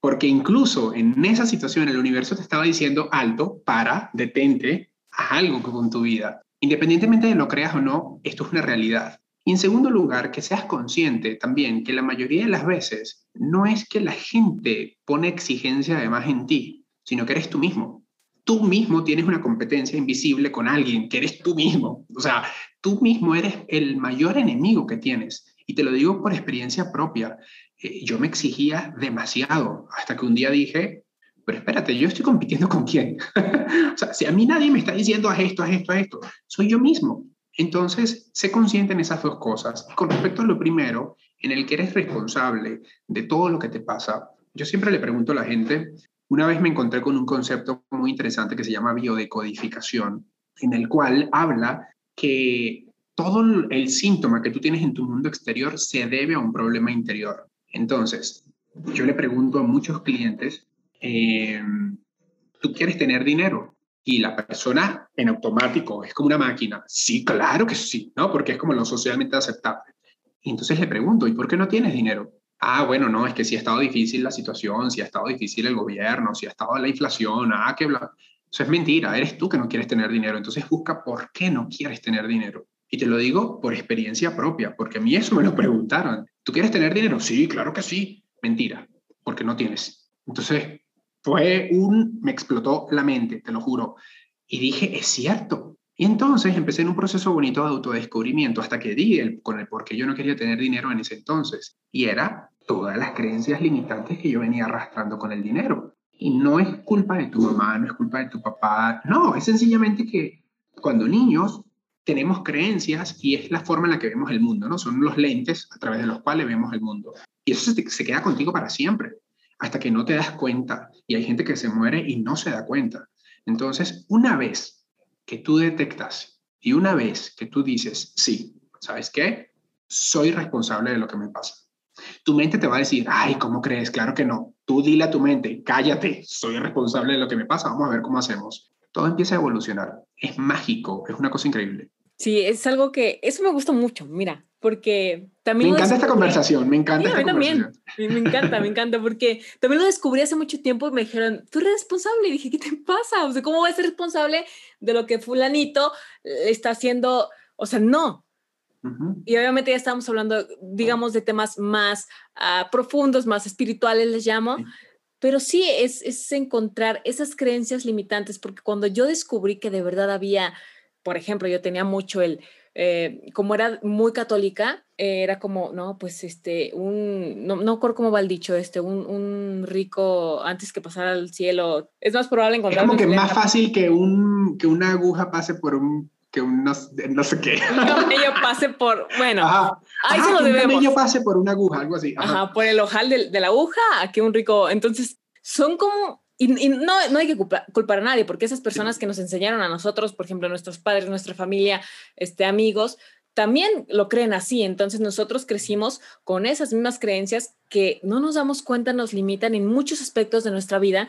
porque incluso en esa situación el universo te estaba diciendo, alto, para, detente, haz algo con tu vida. Independientemente de lo creas o no, esto es una realidad. Y en segundo lugar, que seas consciente también que la mayoría de las veces no es que la gente pone exigencia además en ti, sino que eres tú mismo. Tú mismo tienes una competencia invisible con alguien, que eres tú mismo. O sea, tú mismo eres el mayor enemigo que tienes. Y te lo digo por experiencia propia. Eh, yo me exigía demasiado hasta que un día dije, pero espérate, yo estoy compitiendo con quién. [laughs] o sea, si a mí nadie me está diciendo haz esto, haz esto, haz esto, soy yo mismo. Entonces, sé consciente en esas dos cosas. Con respecto a lo primero, en el que eres responsable de todo lo que te pasa, yo siempre le pregunto a la gente, una vez me encontré con un concepto muy interesante que se llama biodecodificación, en el cual habla que todo el síntoma que tú tienes en tu mundo exterior se debe a un problema interior. Entonces, yo le pregunto a muchos clientes, eh, ¿tú quieres tener dinero? y la persona en automático es como una máquina. Sí, claro que sí, ¿no? Porque es como lo socialmente aceptable. Entonces le pregunto, ¿y por qué no tienes dinero? Ah, bueno, no, es que si ha estado difícil la situación, si ha estado difícil el gobierno, si ha estado la inflación, ah, qué bla. Eso es mentira, eres tú que no quieres tener dinero. Entonces busca por qué no quieres tener dinero. Y te lo digo por experiencia propia, porque a mí eso me lo preguntaron. ¿Tú quieres tener dinero? Sí, claro que sí. Mentira, porque no tienes. Entonces, fue un, me explotó la mente, te lo juro. Y dije, es cierto. Y entonces empecé en un proceso bonito de autodescubrimiento hasta que di el, con el por qué yo no quería tener dinero en ese entonces. Y era todas las creencias limitantes que yo venía arrastrando con el dinero. Y no es culpa de tu mamá, no es culpa de tu papá, no, es sencillamente que cuando niños tenemos creencias y es la forma en la que vemos el mundo, ¿no? Son los lentes a través de los cuales vemos el mundo. Y eso se, se queda contigo para siempre hasta que no te das cuenta. Y hay gente que se muere y no se da cuenta. Entonces, una vez que tú detectas y una vez que tú dices, sí, ¿sabes qué? Soy responsable de lo que me pasa. Tu mente te va a decir, ay, ¿cómo crees? Claro que no. Tú dile a tu mente, cállate, soy responsable de lo que me pasa, vamos a ver cómo hacemos. Todo empieza a evolucionar. Es mágico, es una cosa increíble. Sí, es algo que, eso me gusta mucho, mira, porque también... Me encanta esta conversación, me encanta. esta también, me encanta, me encanta, porque también lo descubrí hace mucho tiempo y me dijeron, tú eres responsable, y dije, ¿qué te pasa? O sea, ¿cómo voy a ser responsable de lo que fulanito está haciendo? O sea, no. Y obviamente ya estamos hablando, digamos, de temas más ah, profundos, más espirituales, les llamo. Pero sí, es, es encontrar esas creencias limitantes, porque cuando yo descubrí que de verdad había por ejemplo, yo tenía mucho el, eh, como era muy católica, era como, no, pues este, un, no, no recuerdo cómo va el dicho, este, un, un, rico antes que pasar al cielo, es más probable encontrar... Es como que más fácil que, un, que una aguja pase por un que un no, sé qué. Un camello pase por, bueno, ahí se lo debemos. Un camello pase por una aguja, algo así. Ajá, por el ojal de, de, la aguja, a que un rico, entonces son como, y, no, no, hay que culpar, a nadie, porque esas personas que nos enseñaron a nosotros, por ejemplo, nuestros padres, nuestra familia, este, amigos, también lo creen así. Entonces nosotros crecimos con esas mismas creencias que no nos damos cuenta, nos limitan en muchos aspectos de nuestra vida.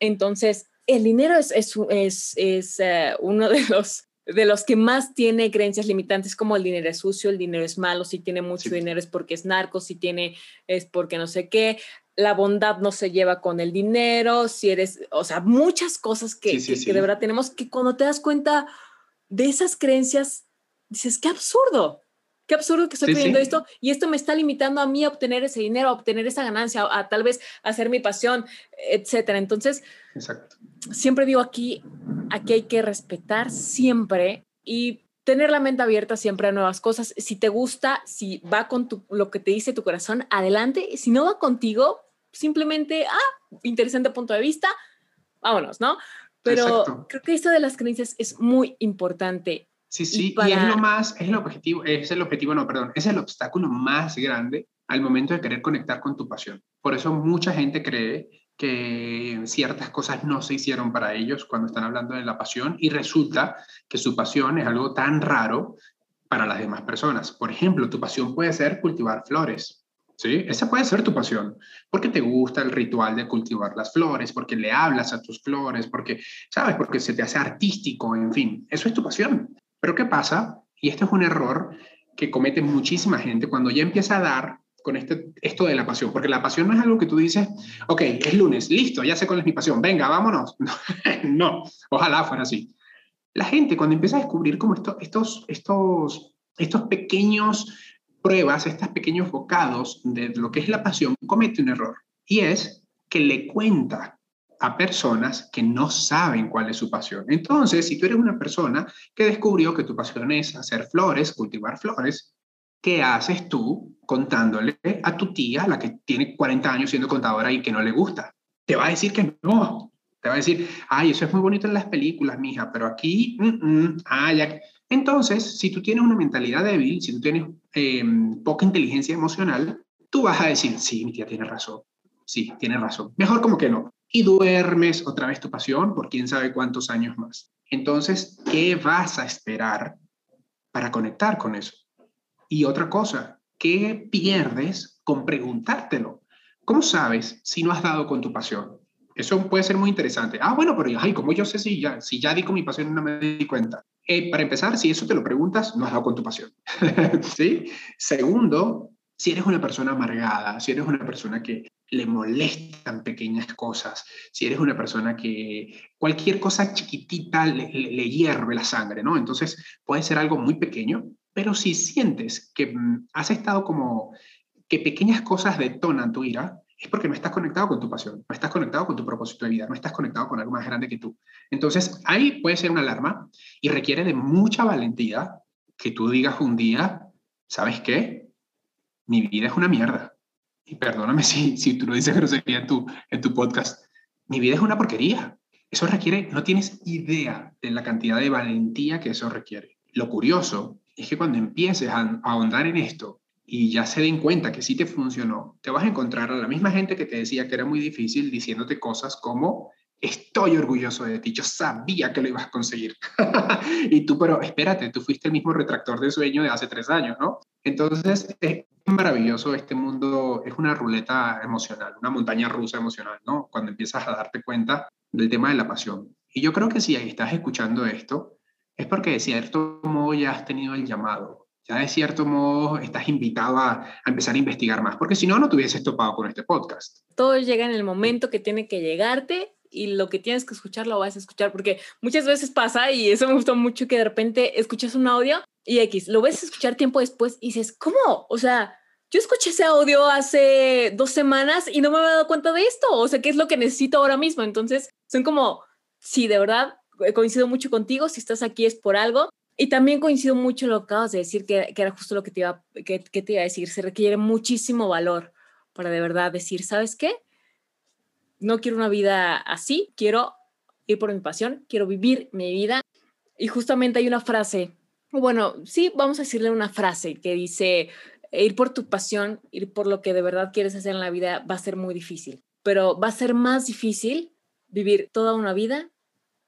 Entonces, el dinero es, es, es, es eh, uno de los de los que más tiene creencias limitantes, como el dinero es sucio, el dinero es malo, si tiene mucho dinero es porque es narco, si tiene es porque no sé qué, la bondad no se lleva con el dinero, si eres, o sea, muchas cosas que, que, de verdad tenemos que cuando te das cuenta de esas creencias, dices, qué absurdo, qué absurdo que estoy creyendo esto y esto me está limitando a mí a obtener ese dinero, a obtener esa ganancia, a, tal vez hacer mi pasión, etcétera. Entonces, siempre digo aquí, aquí hay que respetar siempre y tener la mente abierta siempre a nuevas cosas. Si te gusta, si va con tu, lo que te dice tu corazón, adelante. Si no va contigo, simplemente, ah, interesante punto de vista, vámonos, ¿no? Pero creo que esto de las creencias es muy importante. Sí, sí, y, es lo más, es el objetivo, es el objetivo, no, perdón, es el obstáculo más grande al momento de querer conectar con tu pasión. Por eso mucha gente cree que ciertas cosas no se hicieron para ellos cuando están hablando de la pasión y resulta que su pasión es algo tan raro para las demás personas. Por ejemplo, tu pasión puede ser cultivar flores. ¿Sí? Esa puede ser tu pasión, porque te gusta el ritual de cultivar las flores, porque le hablas a tus flores, porque, ¿sabes? Porque se te hace artístico, en fin, eso es tu pasión. Pero ¿qué pasa? Y este es un error que comete muchísima gente cuando ya empieza a dar con este, esto de la pasión, porque la pasión no es algo que tú dices, ok, es lunes, listo, ya sé cuál es mi pasión, venga, vámonos. [laughs] no, ojalá fuera así. La gente cuando empieza a descubrir como esto, estos, estos, estos pequeños pruebas, estos pequeños bocados de lo que es la pasión, comete un error. Y es que le cuenta a personas que no saben cuál es su pasión. Entonces, si tú eres una persona que descubrió que tu pasión es hacer flores, cultivar flores, ¿qué haces tú contándole a tu tía, la que tiene 40 años siendo contadora y que no le gusta? Te va a decir que no. Te va a decir, ay, eso es muy bonito en las películas, mija, pero aquí, mm, ah, ya. Entonces, si tú tienes una mentalidad débil, si tú tienes em, poca inteligencia emocional, tú vas a decir, sí, mi tía tiene razón, sí, tiene razón. Mejor como que no. Y duermes otra vez tu pasión por quién sabe cuántos años más. Entonces, ¿qué vas a esperar para conectar con eso? Y otra cosa, ¿qué pierdes con preguntártelo? ¿Cómo sabes si no has dado con tu pasión? Eso puede ser muy interesante. Ah, bueno, pero ay, ¿cómo yo sé si ya, si ya di con mi pasión no me di cuenta? Eh, para empezar, si eso te lo preguntas, no has dado con tu pasión. [laughs] ¿Sí? Segundo, si eres una persona amargada, si eres una persona que le molestan pequeñas cosas, si eres una persona que cualquier cosa chiquitita le, le, hierve la sangre, ¿no? Entonces puede ser algo muy pequeño, pero si sientes que mm, has estado como que pequeñas cosas detonan tu ira, es porque no estás conectado con tu pasión, no estás conectado con tu propósito de vida, no estás conectado con algo más grande que tú. Entonces, ahí puede ser una alarma y requiere de mucha valentía que tú digas un día, ¿sabes qué? Mi vida es una mierda. Y perdóname si, si tú lo dices grosería en tu, en tu podcast. Mi vida es una porquería. Eso requiere, no tienes idea de la cantidad de valentía que eso requiere. Lo curioso es que cuando empieces a ahondar en esto y ya se den cuenta que sí te funcionó, te vas a encontrar a la misma gente que te decía que era muy difícil diciéndote cosas como, estoy orgulloso de ti, yo sabía que lo ibas a conseguir. [laughs] y tú, pero espérate, tú fuiste el mismo retractor de sueño de hace tres años, ¿no? Entonces, es maravilloso este mundo, es una ruleta emocional, una montaña rusa emocional, ¿no? Cuando empiezas a darte cuenta del tema de la pasión. Y yo creo que si estás escuchando esto, es porque de cierto modo ya has tenido el llamado, ya de cierto modo estás invitado a, empezar a investigar más, porque si no, no te hubieses topado con este podcast. Todo llega en el momento que tiene que llegarte y lo que tienes que escuchar lo vas a escuchar, porque muchas veces pasa, y eso me gustó mucho, que de repente escuchas un audio y X, lo ves a escuchar tiempo después y dices, ¿cómo? O sea, yo escuché ese audio hace dos semanas y no me había dado cuenta de esto, o sea, ¿qué es lo que necesito ahora mismo? Entonces, son como, sí, de verdad, coincido mucho contigo, si estás aquí es por algo, Y también coincido mucho lo que acabas de decir, que, era justo lo que te, iba, que, que te iba a decir. Se requiere muchísimo valor para de verdad decir, ¿sabes qué? No quiero una vida así, quiero ir por mi pasión, quiero vivir mi vida. Y justamente hay una frase, bueno, sí, vamos a decirle una frase que dice, ir por tu pasión, ir por lo que de verdad quieres hacer en la vida va a ser muy difícil, pero va a ser más difícil vivir toda una vida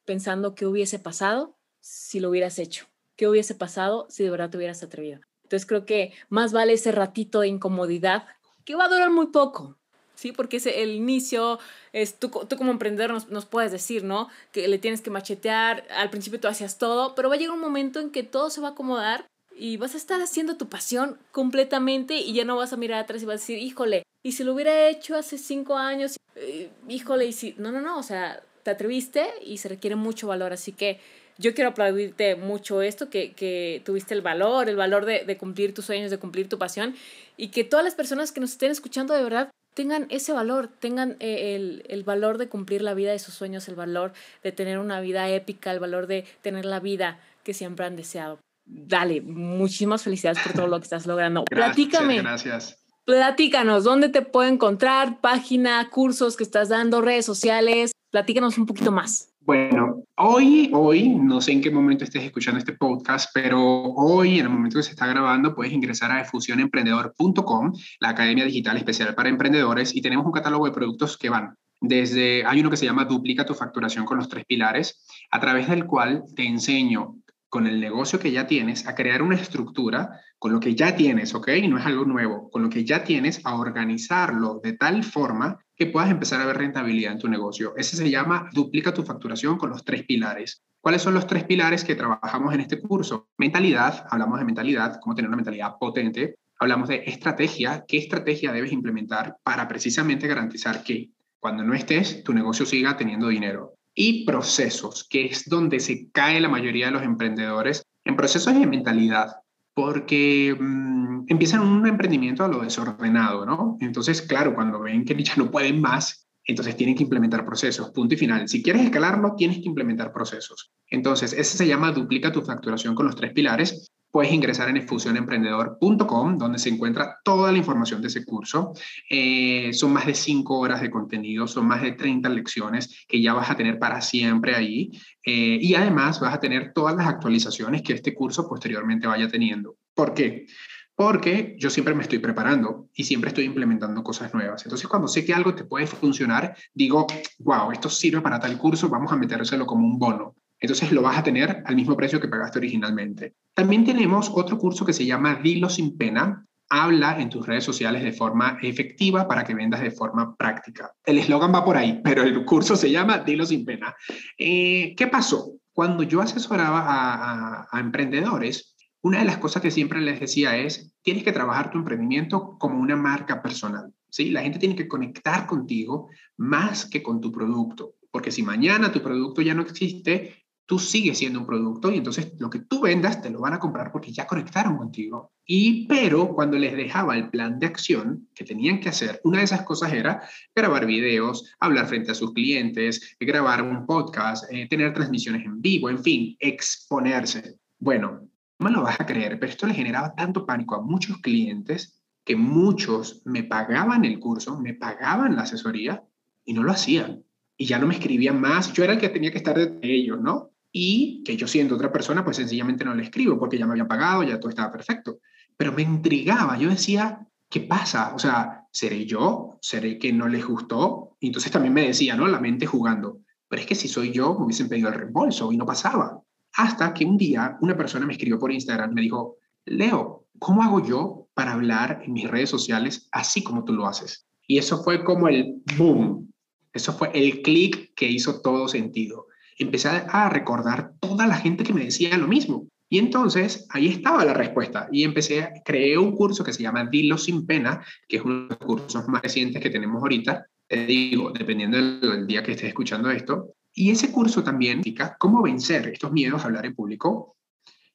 pensando qué hubiese pasado si lo hubieras hecho, qué hubiese pasado si de verdad te hubieras atrevido. Entonces creo que más vale ese ratito de incomodidad que va a durar muy poco, ¿sí? Porque el inicio, es tú, tú como emprendedor nos, nos, puedes decir, ¿no? Que le tienes que machetear, al principio tú hacías todo, pero va a llegar un momento en que todo se va a acomodar y vas a estar haciendo tu pasión completamente y ya no vas a mirar atrás y vas a decir, híjole, y si lo hubiera hecho hace cinco años, eh, híjole, y si, no, no, no, o sea, te atreviste y se requiere mucho valor, así que yo quiero aplaudirte mucho esto, que, que tuviste el valor, el valor de, de, cumplir tus sueños, de cumplir tu pasión y que todas las personas que nos estén escuchando de verdad tengan ese valor, tengan eh, el, el, valor de cumplir la vida de sus sueños, el valor de tener una vida épica, el valor de tener la vida que siempre han deseado. Dale, muchísimas felicidades por todo lo que estás logrando. Gracias, Platícame. Gracias. Platícanos, ¿dónde te puedo encontrar? Página, cursos que estás dando, redes sociales. Platícanos un poquito más. Bueno, hoy, hoy, no sé en qué momento estés escuchando este podcast, pero hoy, en el momento que se está grabando, puedes ingresar a fusionemprendedor.com, la academia digital especial para emprendedores, y tenemos un catálogo de productos que van desde, hay uno que se llama Duplica tu facturación con los tres pilares, a través del cual te enseño con el negocio que ya tienes a crear una estructura con lo que ya tienes, ¿ok? No es algo nuevo, con lo que ya tienes a organizarlo de tal forma que puedas empezar a ver rentabilidad en tu negocio. Ese se llama duplica tu facturación con los tres pilares. ¿Cuáles son los tres pilares que trabajamos en este curso? Mentalidad, hablamos de mentalidad, cómo tener una mentalidad potente. Hablamos de estrategia, qué estrategia debes implementar para precisamente garantizar que cuando no estés, tu negocio siga teniendo dinero y procesos, que es donde se cae la mayoría de los emprendedores en procesos de mentalidad, porque mmm, empiezan un emprendimiento a lo desordenado, ¿no? Entonces, claro, cuando ven que ya no pueden más, entonces tienen que implementar procesos, punto y final. Si quieres escalarlo, tienes que implementar procesos. Entonces, ese se llama duplica tu facturación con los tres pilares puedes ingresar en fusionemprendedor.com, donde se encuentra toda la información de ese curso. Eh, son más de cinco horas de contenido, son más de 30 lecciones que ya vas a tener para siempre ahí. Eh, y además vas a tener todas las actualizaciones que este curso posteriormente vaya teniendo. ¿Por qué? Porque yo siempre me estoy preparando y siempre estoy implementando cosas nuevas. Entonces, cuando sé que algo te puede funcionar, digo, wow, esto sirve para tal curso, vamos a metérselo como un bono. Entonces lo vas a tener al mismo precio que pagaste originalmente. También tenemos otro curso que se llama Dilo sin pena. Habla en tus redes sociales de forma efectiva para que vendas de forma práctica. El eslogan va por ahí, pero el curso se llama Dilo sin pena. Eh, ¿Qué pasó? Cuando yo asesoraba a, a emprendedores, una de las cosas que siempre les decía es, tienes que trabajar tu emprendimiento como una marca personal. ¿sí? La gente tiene que conectar contigo más que con tu producto, porque si mañana tu producto ya no existe, tú sigues siendo un producto y entonces lo que tú vendas te lo van a comprar porque ya conectaron contigo. Y pero cuando les dejaba el plan de acción que tenían que hacer, una de esas cosas era grabar videos, hablar frente a sus clientes, grabar un podcast, eh, tener transmisiones en vivo, en fin, exponerse. Bueno, no me lo vas a creer, pero esto le generaba tanto pánico a muchos clientes que muchos me pagaban el curso, me pagaban la asesoría y no lo hacían. Y ya no me escribían más. Yo era el que tenía que estar de ellos, ¿no? Y que yo siendo otra persona, pues sencillamente no le escribo porque ya me había pagado, ya todo estaba perfecto. Pero me intrigaba, yo decía, ¿qué pasa? O sea, ¿seré yo? ¿Seré que no les gustó? Y entonces también me decía, ¿no? La mente jugando. Pero es que si soy yo, me hubiesen pedido el reembolso y no pasaba. Hasta que un día una persona me escribió por Instagram, me dijo, Leo, ¿cómo hago yo para hablar en mis redes sociales así como tú lo haces? Y eso fue como el boom. Eso fue el clic que hizo todo sentido empecé a recordar toda la gente que me decía lo mismo. Y entonces ahí estaba la respuesta y empecé, creé un curso que se llama Dilo sin pena, que es uno de los cursos más recientes que tenemos ahorita, te digo, dependiendo del, día que estés escuchando esto. Y ese curso también indica cómo vencer estos miedos a hablar en público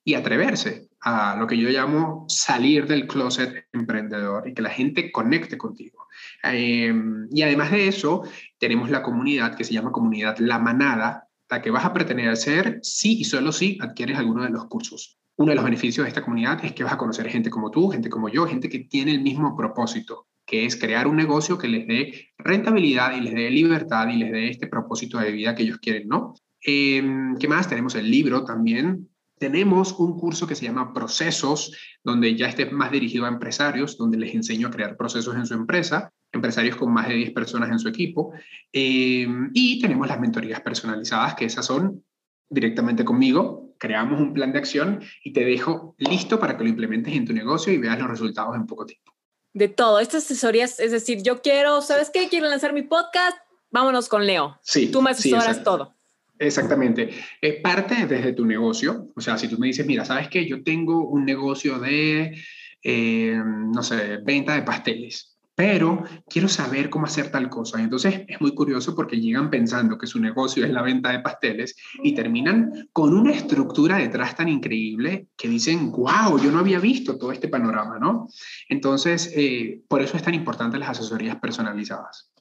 y atreverse a lo que yo llamo salir del closet emprendedor y que la gente conecte contigo. Em, y además de eso, tenemos la comunidad que se llama Comunidad La Manada, la que vas a pretender ser si y solo si adquieres alguno de los cursos. Uno de los beneficios de esta comunidad es que vas a conocer gente como tú, gente como yo, gente que tiene el mismo propósito, que es crear un negocio que les dé rentabilidad y les dé libertad y les dé este propósito de vida que ellos quieren, ¿no? Em, ¿Qué más? Tenemos el libro también. Tenemos un curso que se llama Procesos, donde ya esté más dirigido a empresarios, donde les enseño a crear procesos en su empresa, empresarios con más de 10 personas en su equipo. Em, y tenemos las mentorías personalizadas, que esas son directamente conmigo, creamos un plan de acción y te dejo listo para que lo implementes en tu negocio y veas los resultados en poco tiempo. De todo, estas asesorías, es decir, yo quiero, ¿sabes qué? Quiero lanzar mi podcast, vámonos con Leo. Sí. Tú me asesoras todo. Exactamente. Es parte desde tu negocio. O sea, si tú me dices, mira, ¿sabes qué? Yo tengo un negocio de, eh, no sé, venta de pasteles pero quiero saber cómo hacer tal cosa. entonces es muy curioso porque llegan pensando que su negocio es la venta de pasteles y terminan con una estructura detrás tan increíble que dicen, wow, yo no había visto todo este panorama, ¿no? Entonces, eh, por eso es tan importante las asesorías personalizadas.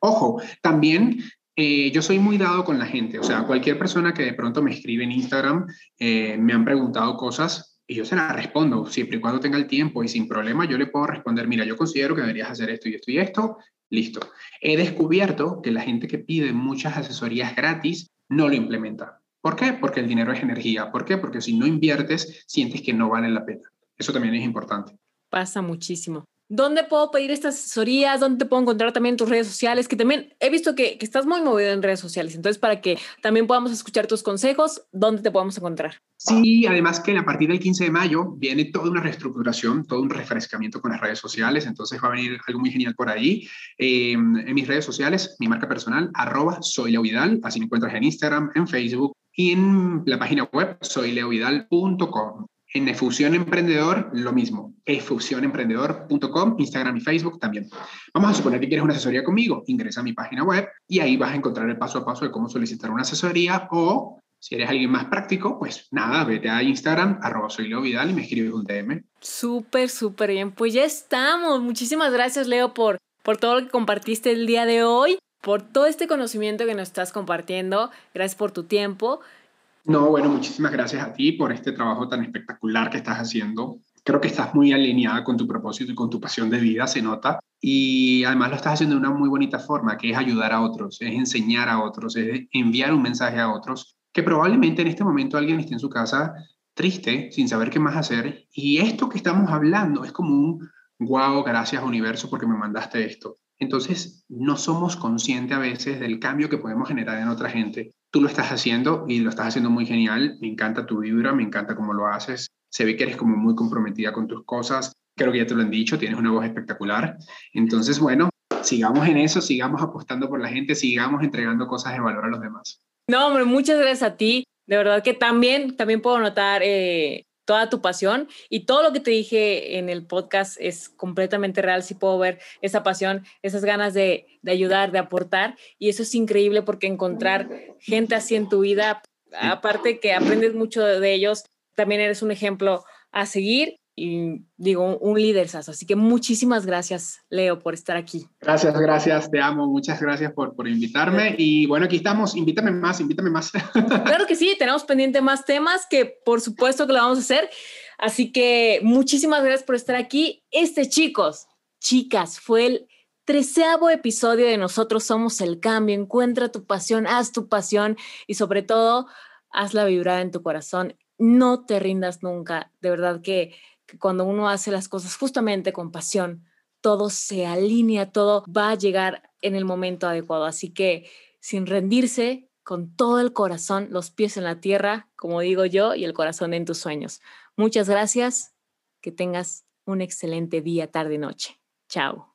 Ojo, también eh, yo soy muy dado con la gente, o sea, cualquier persona que de pronto me escribe en Instagram, eh, me han preguntado cosas, y yo se la respondo, siempre y cuando tenga el tiempo y sin problema, yo le puedo responder, mira, yo considero que deberías hacer esto y esto y esto, listo. He descubierto que la gente que pide muchas asesorías gratis no lo implementa. ¿Por qué? Porque el dinero es energía. ¿Por qué? Porque si no inviertes, sientes que no vale la pena. Eso también es importante. Pasa muchísimo. ¿Dónde puedo pedir estas asesorías? ¿Dónde te puedo encontrar también tus redes sociales? Que también he visto que, estás muy movido en redes sociales. Entonces, para que también podamos escuchar tus consejos, ¿dónde te podemos encontrar? Sí, además que a partir del 15 de mayo viene toda una reestructuración, todo un refrescamiento con las redes sociales. Entonces, va a venir algo muy genial por ahí. Eh, en mis redes sociales, mi marca personal, arroba soy Leo Vidal. Así me encuentras en Instagram, en Facebook y en la página web soyleovidal.com. En Efusión Emprendedor, lo mismo. efusionemprendedor.com, Instagram y Facebook también. Vamos a suponer que quieres una asesoría conmigo. Ingresa a mi página web y ahí vas a encontrar el paso a paso de cómo solicitar una asesoría o si eres alguien más práctico, pues nada, vete a Instagram, arroba soy Leo Vidal y me escribes un DM. Súper, súper bien. Pues ya estamos. Muchísimas gracias, Leo, por, por todo lo que compartiste el día de hoy, por todo este conocimiento que nos estás compartiendo. Gracias por tu tiempo. No, bueno, muchísimas gracias a ti por este trabajo tan espectacular que estás haciendo. Creo que estás muy alineada con tu propósito y con tu pasión de vida, se nota. Y además lo estás haciendo de una muy bonita forma, que es ayudar a otros, es enseñar a otros, es enviar un mensaje a otros, que probablemente en este momento alguien esté en su casa triste, sin saber qué más hacer. Y esto que estamos hablando es como un, wow, gracias universo porque me mandaste esto. Entonces, no somos conscientes a veces del cambio que podemos generar en otra gente tú lo estás haciendo y lo estás haciendo muy genial. Me encanta tu vibra, me encanta cómo lo haces. Se ve que eres como muy comprometida con tus cosas. Creo que ya te lo han dicho, tienes una voz espectacular. Entonces, bueno, sigamos en eso, sigamos apostando por la gente, sigamos entregando cosas de valor a los demás. No, hombre, muchas gracias a ti. De verdad que también, también puedo notar eh, toda tu pasión y todo lo que te dije en el podcast es completamente real. Sí puedo ver esa pasión, esas ganas de, de ayudar, de aportar y eso es increíble porque encontrar gente así en tu vida, aparte que aprendes mucho de ellos, también eres un ejemplo a seguir y digo, un líder Así que muchísimas gracias, Leo, por estar aquí. Gracias, gracias, te amo. Muchas gracias por, por invitarme. Y bueno, aquí estamos. Invítame más, invítame más. [laughs] Claro que sí, tenemos pendiente más temas que por supuesto que lo vamos a hacer. Así que muchísimas gracias por estar aquí. Este, chicos, chicas, fue el treceavo episodio de Nosotros Somos el Cambio. Encuentra tu pasión, haz tu pasión y sobre todo, hazla vibrar en tu corazón. No te rindas nunca. De verdad que que cuando uno hace las cosas justamente con pasión, todo se alinea, todo va a llegar en el momento adecuado. Así que sin rendirse, con todo el corazón, los pies en la tierra, como digo yo, y el corazón en tus sueños. Muchas gracias. Que tengas un excelente día, tarde, noche. Chao.